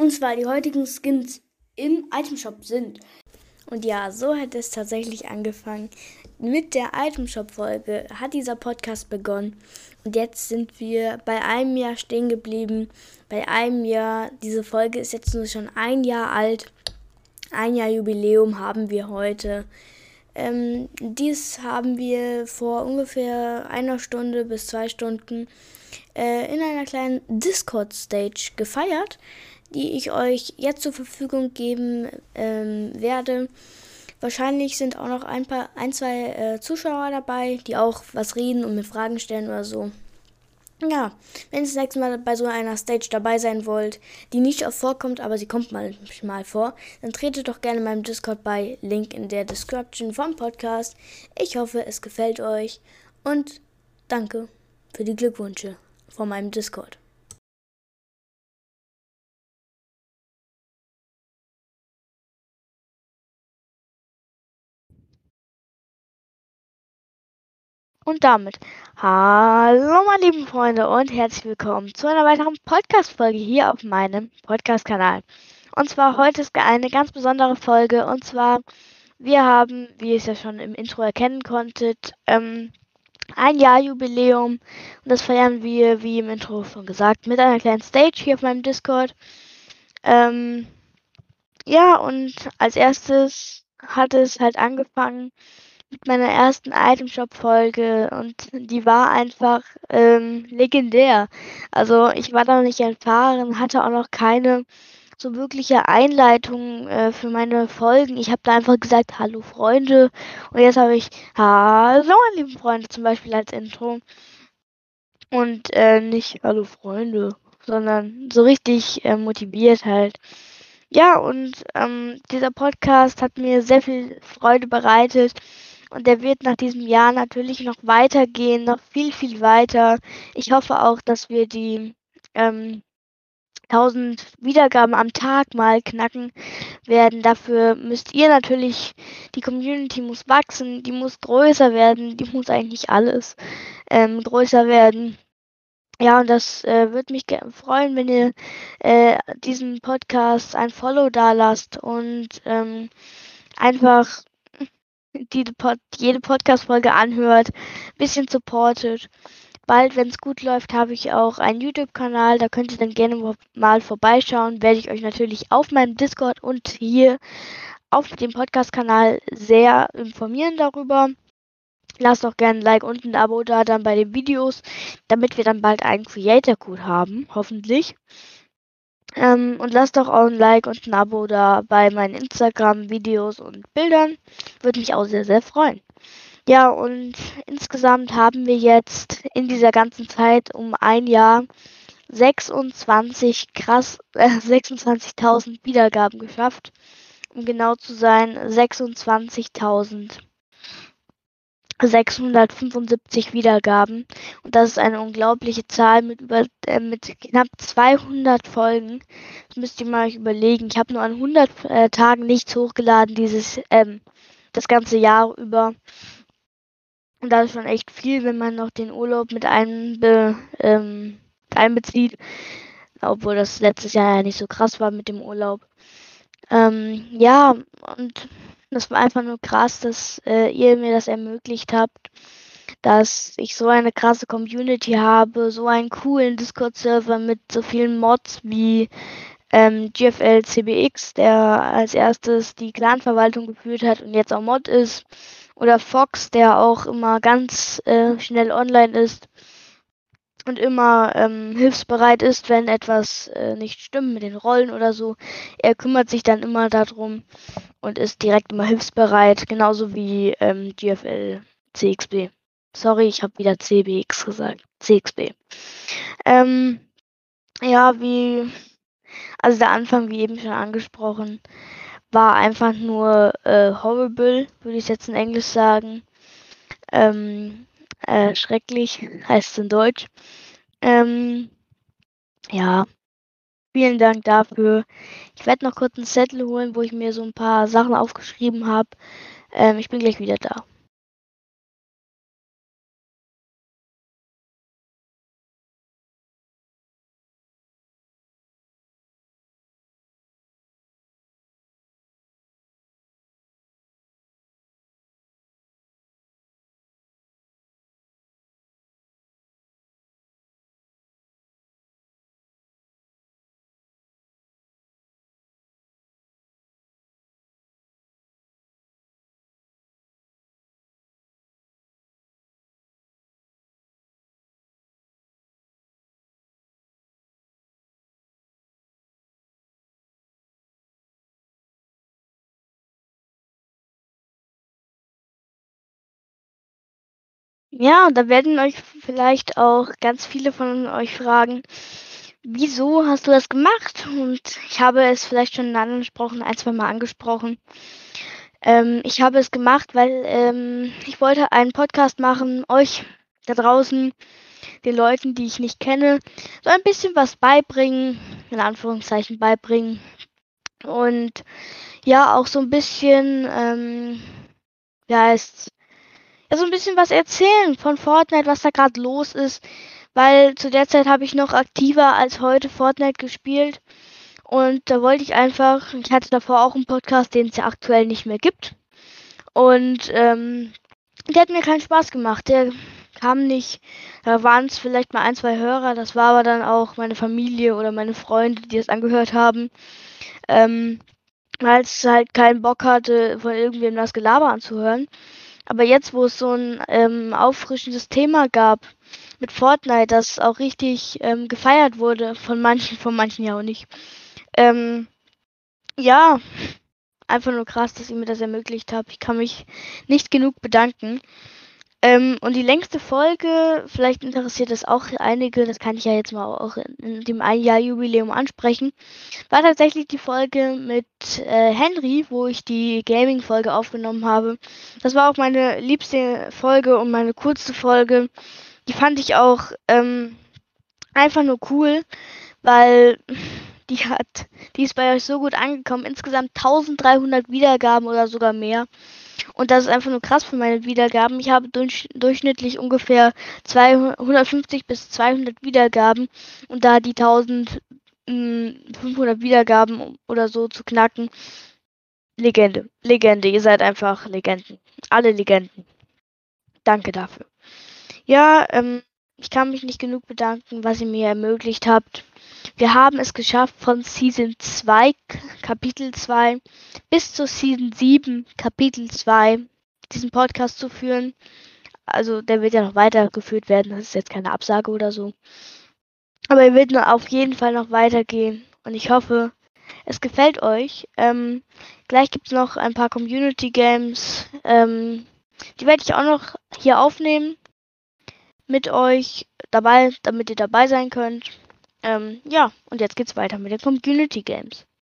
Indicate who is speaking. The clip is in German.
Speaker 1: Und zwar die heutigen Skins im Itemshop sind. Und ja, so hat es tatsächlich angefangen. Mit der Itemshop-Folge hat dieser Podcast begonnen. Und jetzt sind wir bei einem Jahr stehen geblieben. Bei einem Jahr, diese Folge ist jetzt nur schon ein Jahr alt. Ein Jahr Jubiläum haben wir heute. Ähm, dies haben wir vor ungefähr einer Stunde bis zwei Stunden äh, in einer kleinen Discord-Stage gefeiert die ich euch jetzt zur Verfügung geben ähm, werde. Wahrscheinlich sind auch noch ein paar, ein, zwei äh, Zuschauer dabei, die auch was reden und mir Fragen stellen oder so. Ja, wenn ihr das nächste Mal bei so einer Stage dabei sein wollt, die nicht oft vorkommt, aber sie kommt manchmal vor, dann tretet doch gerne meinem Discord bei. Link in der Description vom Podcast. Ich hoffe, es gefällt euch und danke für die Glückwünsche von meinem Discord. Und damit, hallo meine lieben Freunde und herzlich willkommen zu einer weiteren Podcast-Folge hier auf meinem Podcast-Kanal. Und zwar heute ist eine ganz besondere Folge und zwar, wir haben, wie ihr es ja schon im Intro erkennen konntet, ähm, ein Jahr Jubiläum und das feiern wir, wie im Intro schon gesagt, mit einer kleinen Stage hier auf meinem Discord. Ähm, ja, und als erstes hat es halt angefangen mit meiner ersten Itemshop-Folge und die war einfach ähm, legendär. Also ich war da noch nicht erfahren, hatte auch noch keine so wirkliche Einleitung äh, für meine Folgen. Ich habe da einfach gesagt, hallo Freunde. Und jetzt habe ich, hallo meine lieben Freunde zum Beispiel als Intro. Und äh, nicht hallo Freunde, sondern so richtig äh, motiviert halt. Ja, und ähm, dieser Podcast hat mir sehr viel Freude bereitet. Und der wird nach diesem Jahr natürlich noch weitergehen, noch viel, viel weiter. Ich hoffe auch, dass wir die ähm, 1000 Wiedergaben am Tag mal knacken werden. Dafür müsst ihr natürlich, die Community muss wachsen, die muss größer werden, die muss eigentlich alles ähm, größer werden. Ja, und das äh, würde mich freuen, wenn ihr äh, diesem Podcast ein Follow da lasst und ähm, einfach die jede Podcast-Folge anhört, bisschen supportet. Bald, wenn es gut läuft, habe ich auch einen YouTube-Kanal. Da könnt ihr dann gerne mal vorbeischauen. Werde ich euch natürlich auf meinem Discord und hier auf dem Podcast-Kanal sehr informieren darüber. Lasst auch gerne ein Like und ein Abo da dann bei den Videos, damit wir dann bald einen Creator-Code haben, hoffentlich. Ähm, und lasst doch auch ein Like und ein Abo da bei meinen Instagram-Videos und Bildern. Würde mich auch sehr, sehr freuen. Ja, und insgesamt haben wir jetzt in dieser ganzen Zeit um ein Jahr 26 krass, äh, 26.000 Wiedergaben geschafft. Um genau zu sein, 26.000 675 Wiedergaben. Und das ist eine unglaubliche Zahl mit über äh, mit knapp 200 Folgen. Das müsst ihr mal euch überlegen. Ich habe nur an 100 äh, Tagen nichts hochgeladen dieses ähm, das ganze Jahr über. Und das ist schon echt viel, wenn man noch den Urlaub mit einbe, ähm, einbezieht. Obwohl das letztes Jahr ja nicht so krass war mit dem Urlaub. Ähm, ja, und das war einfach nur krass, dass äh, ihr mir das ermöglicht habt, dass ich so eine krasse Community habe, so einen coolen Discord-Server mit so vielen Mods wie ähm, GFL CBX, der als erstes die Clan-Verwaltung geführt hat und jetzt auch Mod ist. Oder Fox, der auch immer ganz äh, schnell online ist und immer ähm, hilfsbereit ist, wenn etwas äh, nicht stimmt mit den Rollen oder so. Er kümmert sich dann immer darum und ist direkt immer hilfsbereit, genauso wie ähm, GFL CXB. Sorry, ich habe wieder CBX gesagt. CXB. Ähm, ja, wie, also der Anfang, wie eben schon angesprochen, war einfach nur äh, horrible, würde ich jetzt in Englisch sagen. Ähm, äh, schrecklich heißt es in Deutsch. Ähm, ja, vielen Dank dafür. Ich werde noch kurz einen Zettel holen, wo ich mir so ein paar Sachen aufgeschrieben habe. Ähm, ich bin gleich wieder da. Ja, da werden euch vielleicht auch ganz viele von euch fragen, wieso hast du das gemacht? Und ich habe es vielleicht schon Sprachen ein, zwei Mal angesprochen. Ähm, ich habe es gemacht, weil ähm, ich wollte einen Podcast machen, euch da draußen, den Leuten, die ich nicht kenne, so ein bisschen was beibringen, in Anführungszeichen beibringen. Und ja, auch so ein bisschen, ähm, ja, heißt ja, so ein bisschen was erzählen von Fortnite, was da gerade los ist. Weil zu der Zeit habe ich noch aktiver als heute Fortnite gespielt. Und da wollte ich einfach, ich hatte davor auch einen Podcast, den es ja aktuell nicht mehr gibt. Und ähm, der hat mir keinen Spaß gemacht. Der kam nicht, da waren es vielleicht mal ein, zwei Hörer, das war aber dann auch meine Familie oder meine Freunde, die es angehört haben. Ähm, weil es halt keinen Bock hatte, von irgendwem das Gelaber anzuhören. Aber jetzt, wo es so ein ähm, auffrischendes Thema gab mit Fortnite, das auch richtig ähm, gefeiert wurde, von manchen, von manchen ja auch nicht. Ähm, ja, einfach nur krass, dass ihr mir das ermöglicht habt. Ich kann mich nicht genug bedanken. Ähm, und die längste Folge, vielleicht interessiert das auch einige, das kann ich ja jetzt mal auch in, in dem ein Jahr Jubiläum ansprechen, war tatsächlich die Folge mit äh, Henry, wo ich die Gaming-Folge aufgenommen habe. Das war auch meine liebste Folge und meine coolste Folge. Die fand ich auch ähm, einfach nur cool, weil die hat, die ist bei euch so gut angekommen. Insgesamt 1300 Wiedergaben oder sogar mehr. Und das ist einfach nur krass für meine Wiedergaben. Ich habe durch, durchschnittlich ungefähr 250 bis 200 Wiedergaben. Und da die 1500 hm, Wiedergaben oder so zu knacken, Legende. Legende. Ihr seid einfach Legenden. Alle Legenden. Danke dafür. Ja, ähm, ich kann mich nicht genug bedanken, was ihr mir ermöglicht habt. Wir haben es geschafft, von Season 2, Kapitel 2 bis zur Season 7, Kapitel 2, diesen Podcast zu führen. Also der wird ja noch weitergeführt werden, das ist jetzt keine Absage oder so. Aber er wird auf jeden Fall noch weitergehen. Und ich hoffe, es gefällt euch. Ähm, gleich gibt es noch ein paar Community Games. Ähm, die werde ich auch noch hier aufnehmen mit euch dabei, damit ihr dabei sein könnt. Ähm, ja, und jetzt geht's weiter mit den Community Games.